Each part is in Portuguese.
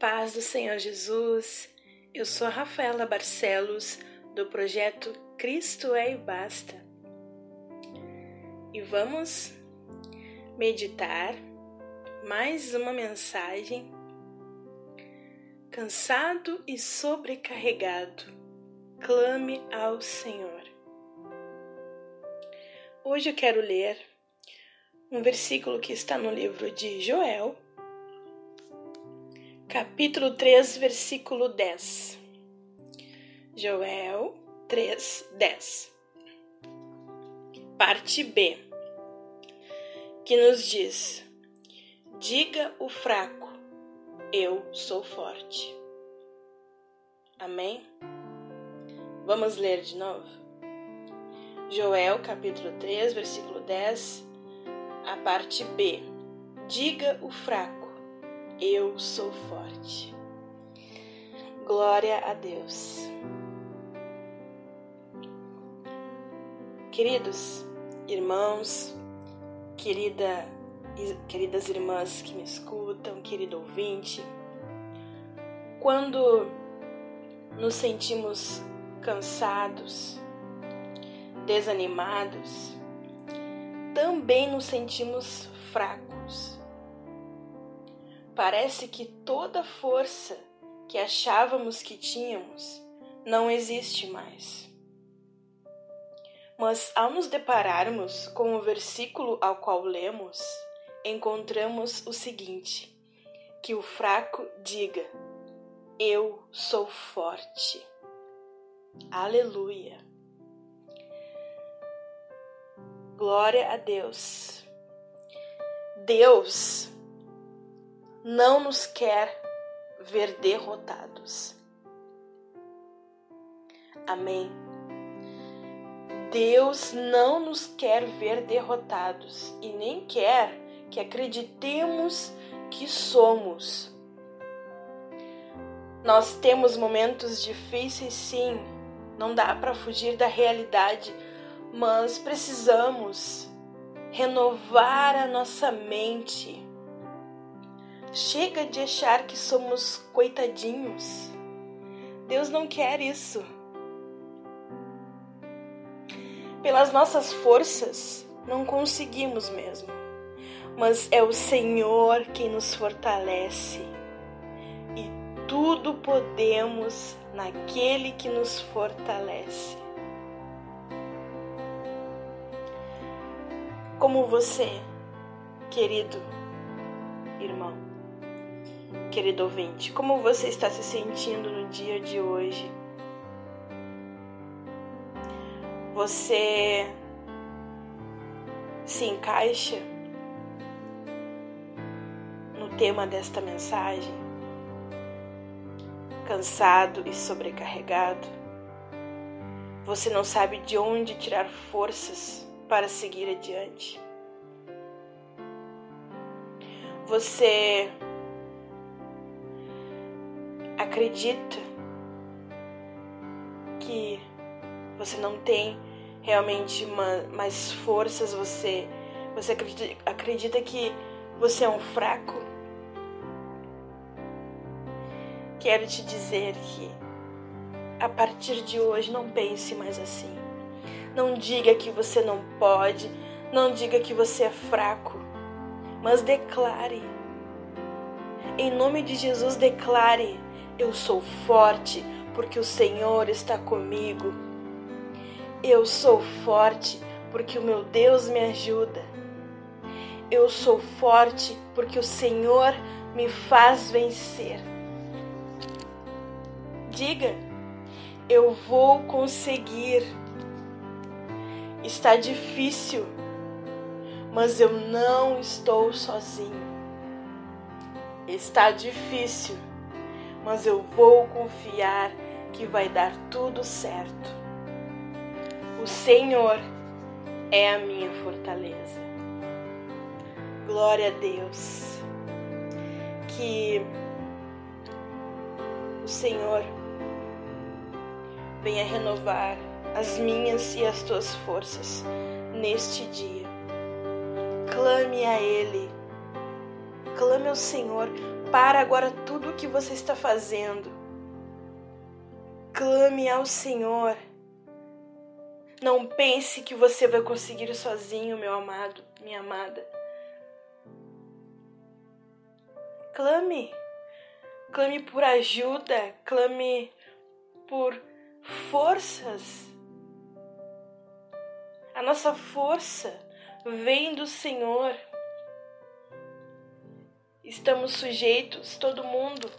Paz do Senhor Jesus, eu sou a Rafaela Barcelos, do projeto Cristo é e Basta. E vamos meditar mais uma mensagem. Cansado e sobrecarregado, clame ao Senhor. Hoje eu quero ler um versículo que está no livro de Joel, capítulo 3, versículo 10. Joel 3, 10. Parte B, que nos diz: Diga o fraco, eu sou forte. Amém? Vamos ler de novo? Joel capítulo 3, versículo 10, a parte B. Diga o fraco eu sou forte. Glória a Deus. Queridos irmãos, querida, queridas irmãs que me escutam, querido ouvinte, quando nos sentimos cansados, desanimados, também nos sentimos fracos Parece que toda força que achávamos que tínhamos não existe mais. Mas ao nos depararmos com o versículo ao qual lemos, encontramos o seguinte: que o fraco diga: Eu sou forte. Aleluia. Glória a Deus. Deus não nos quer ver derrotados. Amém. Deus não nos quer ver derrotados e nem quer que acreditemos que somos. Nós temos momentos difíceis, sim, não dá para fugir da realidade, mas precisamos renovar a nossa mente Chega de achar que somos coitadinhos. Deus não quer isso. Pelas nossas forças, não conseguimos mesmo. Mas é o Senhor quem nos fortalece. E tudo podemos naquele que nos fortalece. Como você, querido irmão querido ouvinte, como você está se sentindo no dia de hoje? Você se encaixa no tema desta mensagem? Cansado e sobrecarregado? Você não sabe de onde tirar forças para seguir adiante? Você acredita que você não tem realmente uma, mais forças, você, você acredita, acredita que você é um fraco, quero te dizer que a partir de hoje não pense mais assim. Não diga que você não pode, não diga que você é fraco, mas declare. Em nome de Jesus, declare eu sou forte porque o Senhor está comigo. Eu sou forte porque o meu Deus me ajuda. Eu sou forte porque o Senhor me faz vencer. Diga, eu vou conseguir. Está difícil, mas eu não estou sozinho. Está difícil mas eu vou confiar que vai dar tudo certo. O Senhor é a minha fortaleza. Glória a Deus. Que o Senhor venha renovar as minhas e as tuas forças neste dia. Clame a Ele, clame ao Senhor. Para agora tudo o que você está fazendo. Clame ao Senhor. Não pense que você vai conseguir sozinho, meu amado, minha amada. Clame. Clame por ajuda, clame por forças. A nossa força vem do Senhor. Estamos sujeitos, todo mundo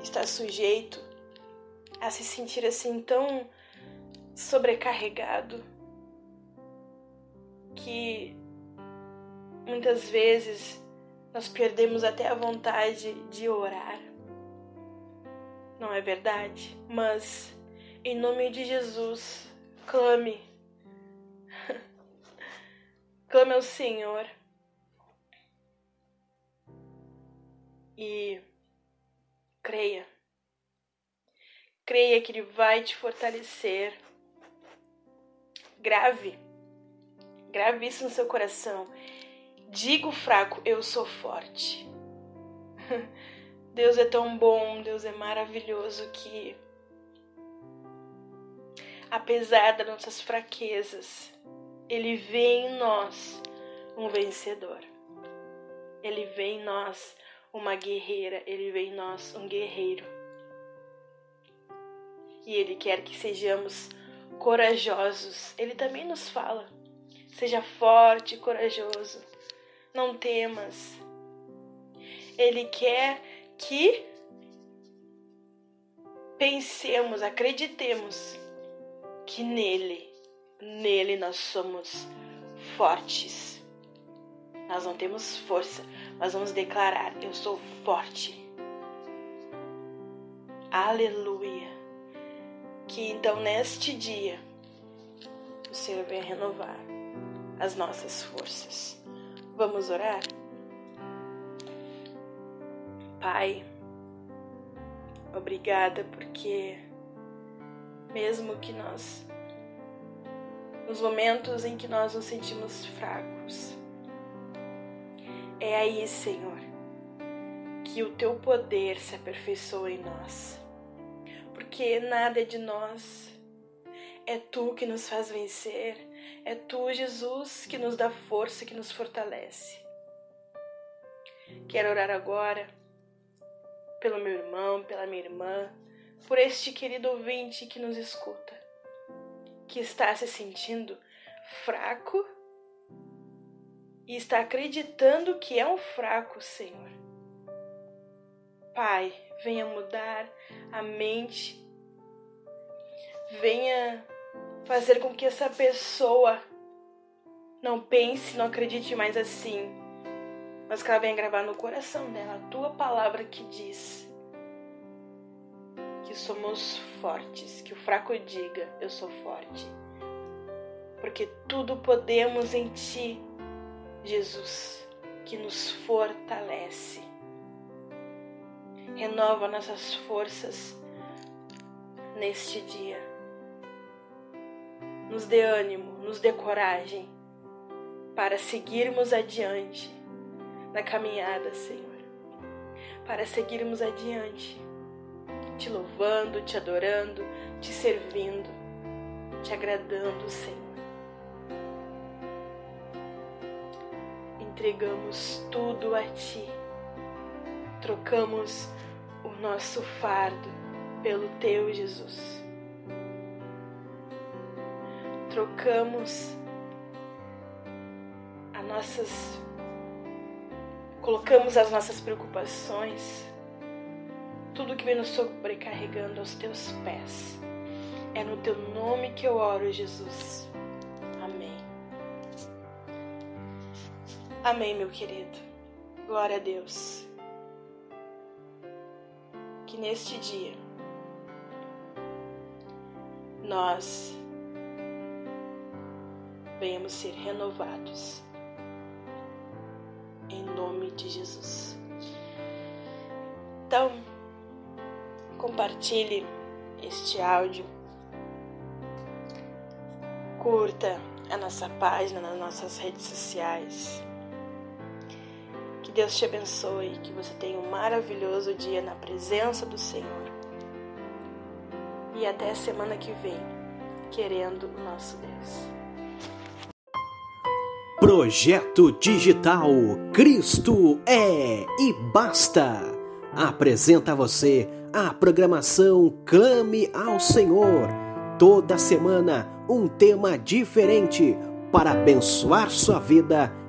está sujeito a se sentir assim tão sobrecarregado que muitas vezes nós perdemos até a vontade de orar. Não é verdade? Mas, em nome de Jesus, clame. clame ao Senhor. E creia. Creia que Ele vai te fortalecer. Grave. Grave isso no seu coração. Digo fraco, eu sou forte. Deus é tão bom, Deus é maravilhoso que, apesar das nossas fraquezas, Ele vê em nós um vencedor. Ele vê em nós uma guerreira, Ele vê em nós um guerreiro. E Ele quer que sejamos corajosos. Ele também nos fala: seja forte corajoso não temas. Ele quer que pensemos, acreditemos que nele, nele nós somos fortes. Nós não temos força, mas vamos declarar: Eu sou forte. Aleluia. Que então neste dia o Senhor venha renovar as nossas forças. Vamos orar? Pai, obrigada porque, mesmo que nós, nos momentos em que nós nos sentimos fracos, é aí, Senhor, que o teu poder se aperfeiçoa em nós, porque nada é de nós, é tu que nos faz vencer é tu, Jesus, que nos dá força, que nos fortalece. Quero orar agora pelo meu irmão, pela minha irmã, por este querido ouvinte que nos escuta, que está se sentindo fraco e está acreditando que é um fraco, Senhor. Pai, venha mudar a mente, venha fazer com que essa pessoa não pense, não acredite mais assim, mas que ela venha gravar no coração dela a tua palavra que diz que somos fortes, que o fraco diga: Eu sou forte. Porque tudo podemos em ti, Jesus, que nos fortalece. Renova nossas forças neste dia nos dê ânimo, nos dê coragem para seguirmos adiante na caminhada, Senhor. Para seguirmos adiante, te louvando, te adorando, te servindo, te agradando, Senhor. Entregamos tudo a Ti, trocamos o nosso fardo pelo Teu, Jesus trocamos as nossas colocamos as nossas preocupações, tudo que vem nos sobrecarregando aos teus pés. É no teu nome que eu oro, Jesus. Amém, meu querido. Glória a Deus. Que neste dia nós venhamos ser renovados. Em nome de Jesus. Então, compartilhe este áudio. Curta a nossa página nas nossas redes sociais. Deus te abençoe, que você tenha um maravilhoso dia na presença do Senhor. E até a semana que vem, querendo o nosso Deus. Projeto Digital Cristo é e basta. Apresenta a você a programação Clame ao Senhor. Toda semana um tema diferente para abençoar sua vida